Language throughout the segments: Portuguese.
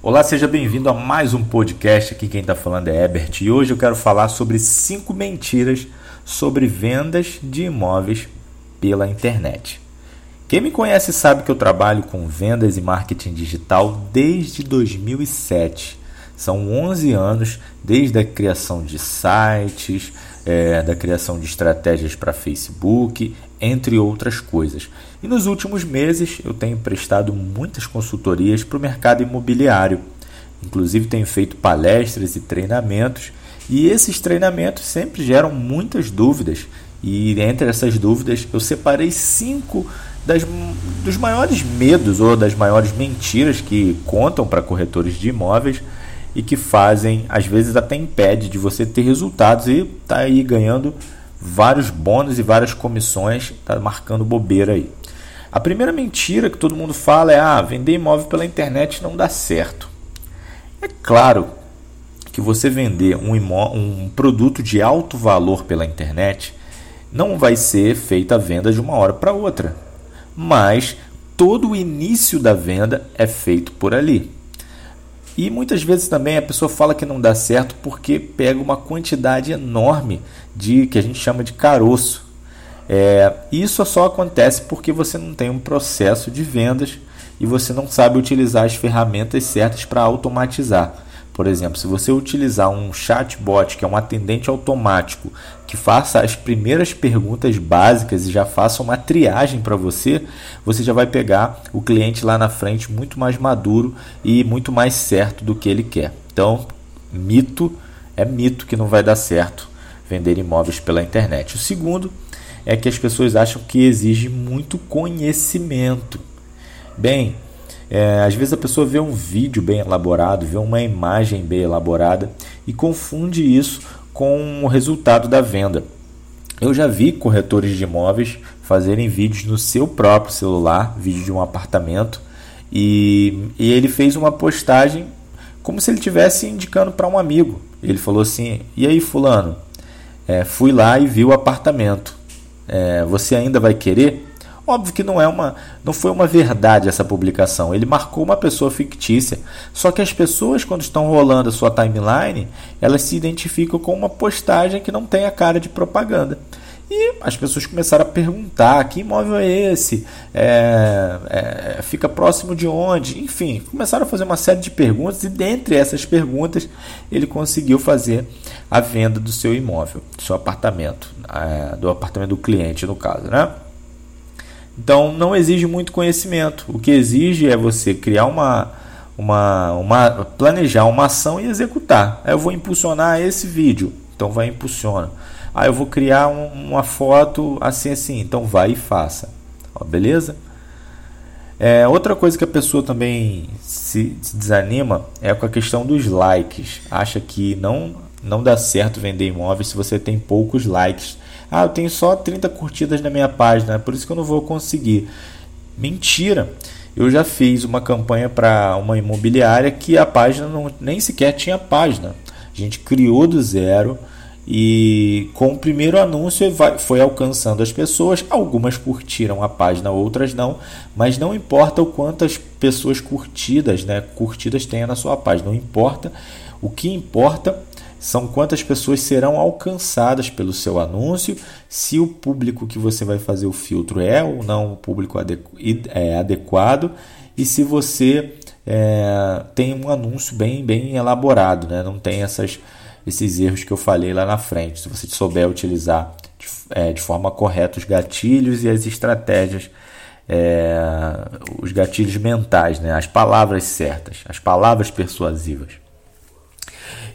Olá, seja bem-vindo a mais um podcast. Aqui quem está falando é Ebert e hoje eu quero falar sobre cinco mentiras sobre vendas de imóveis pela internet. Quem me conhece sabe que eu trabalho com vendas e marketing digital desde 2007. São 11 anos desde a criação de sites, é, da criação de estratégias para Facebook, entre outras coisas. E nos últimos meses eu tenho prestado muitas consultorias para o mercado imobiliário. Inclusive tenho feito palestras e treinamentos, e esses treinamentos sempre geram muitas dúvidas. E entre essas dúvidas eu separei cinco das, dos maiores medos ou das maiores mentiras que contam para corretores de imóveis e que fazem, às vezes até impede de você ter resultados e tá aí ganhando vários bônus e várias comissões, tá marcando bobeira aí. A primeira mentira que todo mundo fala é: ah, vender imóvel pela internet não dá certo. É claro que você vender um, um produto de alto valor pela internet não vai ser feita a venda de uma hora para outra, mas todo o início da venda é feito por ali. E muitas vezes também a pessoa fala que não dá certo porque pega uma quantidade enorme de que a gente chama de caroço. É, isso só acontece porque você não tem um processo de vendas e você não sabe utilizar as ferramentas certas para automatizar. Por exemplo, se você utilizar um chatbot, que é um atendente automático, que faça as primeiras perguntas básicas e já faça uma triagem para você, você já vai pegar o cliente lá na frente muito mais maduro e muito mais certo do que ele quer. Então, mito é mito que não vai dar certo vender imóveis pela internet. O segundo é que as pessoas acham que exige muito conhecimento. Bem, é, às vezes a pessoa vê um vídeo bem elaborado, vê uma imagem bem elaborada e confunde isso com o resultado da venda. Eu já vi corretores de imóveis fazerem vídeos no seu próprio celular, vídeo de um apartamento, e, e ele fez uma postagem como se ele estivesse indicando para um amigo. Ele falou assim: E aí, Fulano, é, fui lá e vi o apartamento. É, você ainda vai querer? Óbvio que não é uma, não foi uma verdade essa publicação. Ele marcou uma pessoa fictícia. Só que as pessoas quando estão rolando a sua timeline, elas se identificam com uma postagem que não tem a cara de propaganda. E as pessoas começaram a perguntar: que imóvel é esse? É, é, fica próximo de onde? Enfim, começaram a fazer uma série de perguntas e, dentre essas perguntas, ele conseguiu fazer a venda do seu imóvel, do seu apartamento, é, do apartamento do cliente, no caso, né? Então não exige muito conhecimento. O que exige é você criar uma, uma, uma planejar uma ação e executar. Eu vou impulsionar esse vídeo, então vai impulsiona. Aí eu vou criar um, uma foto assim assim, então vai e faça. Ó, beleza? É, outra coisa que a pessoa também se, se, desanima é com a questão dos likes. Acha que não, não dá certo vender imóveis se você tem poucos likes ah, eu tenho só 30 curtidas na minha página, por isso que eu não vou conseguir. Mentira! Eu já fiz uma campanha para uma imobiliária que a página não, nem sequer tinha página. A gente criou do zero e com o primeiro anúncio foi alcançando as pessoas. Algumas curtiram a página, outras não, mas não importa o quantas pessoas curtidas, né, curtidas tenha na sua página, não importa. O que importa são quantas pessoas serão alcançadas pelo seu anúncio, se o público que você vai fazer o filtro é ou não o público é adequado e se você é, tem um anúncio bem, bem elaborado, né? não tem essas, esses erros que eu falei lá na frente. Se você souber utilizar de, é, de forma correta os gatilhos e as estratégias é, os gatilhos mentais, né? as palavras certas, as palavras persuasivas.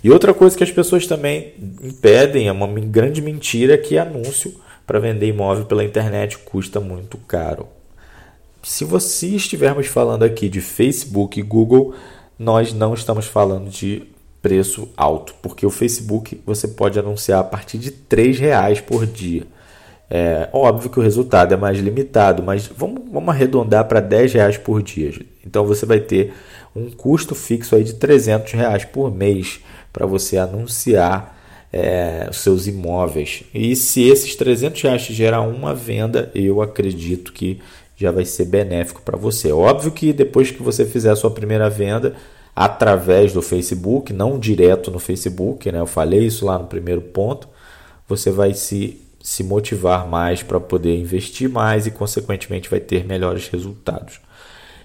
E outra coisa que as pessoas também impedem, é uma grande mentira, que anúncio para vender imóvel pela internet custa muito caro. Se você estivermos falando aqui de Facebook e Google, nós não estamos falando de preço alto, porque o Facebook você pode anunciar a partir de R$ reais por dia. É óbvio que o resultado é mais limitado, mas vamos, vamos arredondar para R$ reais por dia. Então você vai ter um custo fixo aí de 300 reais por mês para você anunciar é, os seus imóveis. E se esses 300 reais gerar uma venda, eu acredito que já vai ser benéfico para você. Óbvio que depois que você fizer a sua primeira venda, através do Facebook, não direto no Facebook, né? Eu falei isso lá no primeiro ponto. Você vai se, se motivar mais para poder investir mais e, consequentemente, vai ter melhores resultados.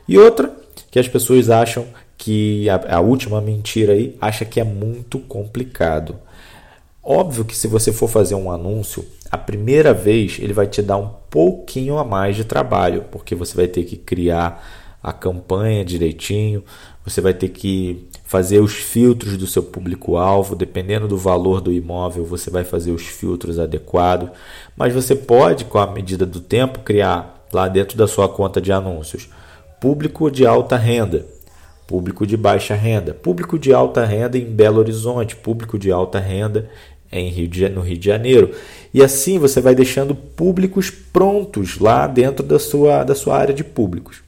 E outra que as pessoas acham que a, a última mentira aí acha que é muito complicado. Óbvio que se você for fazer um anúncio, a primeira vez ele vai te dar um pouquinho a mais de trabalho, porque você vai ter que criar a campanha direitinho, você vai ter que fazer os filtros do seu público-alvo, dependendo do valor do imóvel, você vai fazer os filtros adequados, mas você pode, com a medida do tempo, criar lá dentro da sua conta de anúncios público de alta renda público de baixa renda, público de alta renda em Belo Horizonte, público de alta renda em Rio de, no Rio de Janeiro. E assim você vai deixando públicos prontos lá dentro da sua, da sua área de públicos.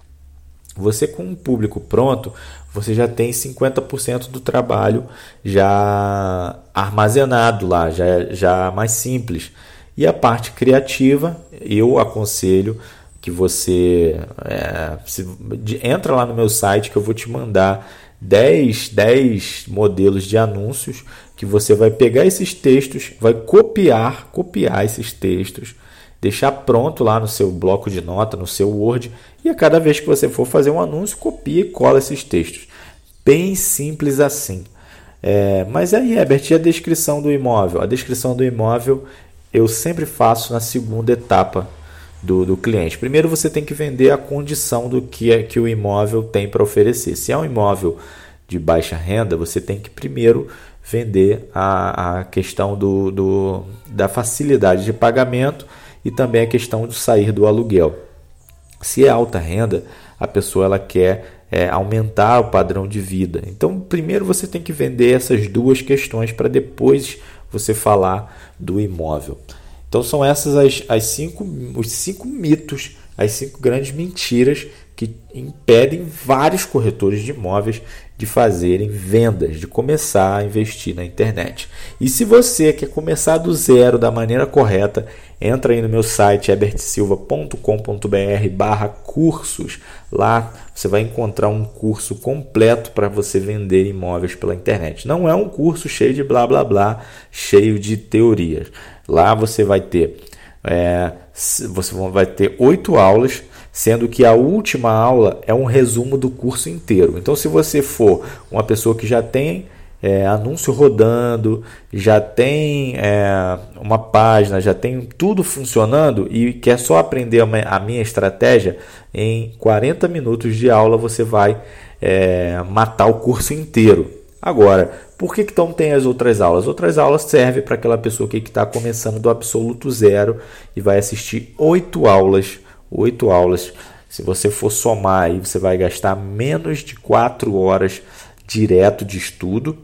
Você com um público pronto, você já tem 50% do trabalho já armazenado lá, já, já mais simples. E a parte criativa, eu aconselho que você é, se, de, entra lá no meu site que eu vou te mandar 10, 10 modelos de anúncios que você vai pegar esses textos, vai copiar, copiar esses textos, deixar pronto lá no seu bloco de nota, no seu Word, e a cada vez que você for fazer um anúncio, copia e cola esses textos. Bem simples assim. É, mas aí, Herbert, e a descrição do imóvel? A descrição do imóvel eu sempre faço na segunda etapa do, do cliente. Primeiro você tem que vender a condição do que, é, que o imóvel tem para oferecer. Se é um imóvel de baixa renda, você tem que primeiro vender a, a questão do, do, da facilidade de pagamento e também a questão de sair do aluguel. Se é alta renda, a pessoa ela quer é, aumentar o padrão de vida. Então, primeiro você tem que vender essas duas questões para depois você falar do imóvel. Então são essas as, as cinco, os cinco mitos, as cinco grandes mentiras que impedem vários corretores de imóveis de fazerem vendas, de começar a investir na internet. E se você quer começar do zero da maneira correta, entra aí no meu site ebertsilva.com.br barra cursos. Lá você vai encontrar um curso completo para você vender imóveis pela internet. Não é um curso cheio de blá blá blá, cheio de teorias. Lá você vai ter é, você vai ter oito aulas, sendo que a última aula é um resumo do curso inteiro. Então, se você for uma pessoa que já tem é, anúncio rodando, já tem é, uma página, já tem tudo funcionando e quer só aprender a minha estratégia, em 40 minutos de aula você vai é, matar o curso inteiro. Agora, por que, então tem as outras aulas? As outras aulas servem para aquela pessoa que está começando do absoluto zero e vai assistir oito aulas. Oito aulas. Se você for somar aí, você vai gastar menos de quatro horas direto de estudo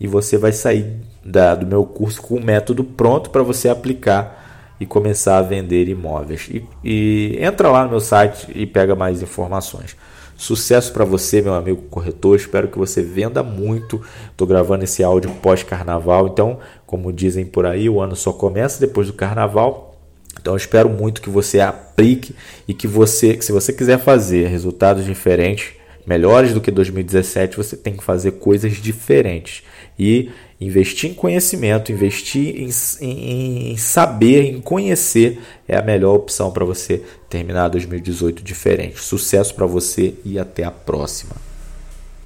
e você vai sair da, do meu curso com o método pronto para você aplicar e começar a vender imóveis. E, e entra lá no meu site e pega mais informações. Sucesso para você, meu amigo corretor. Espero que você venda muito. Estou gravando esse áudio pós-carnaval, então, como dizem por aí, o ano só começa depois do carnaval. Então, espero muito que você aplique e que você, se você quiser fazer resultados diferentes, melhores do que 2017, você tem que fazer coisas diferentes e investir em conhecimento, investir em, em, em saber, em conhecer é a melhor opção para você terminar 2018 diferente. Sucesso para você e até a próxima.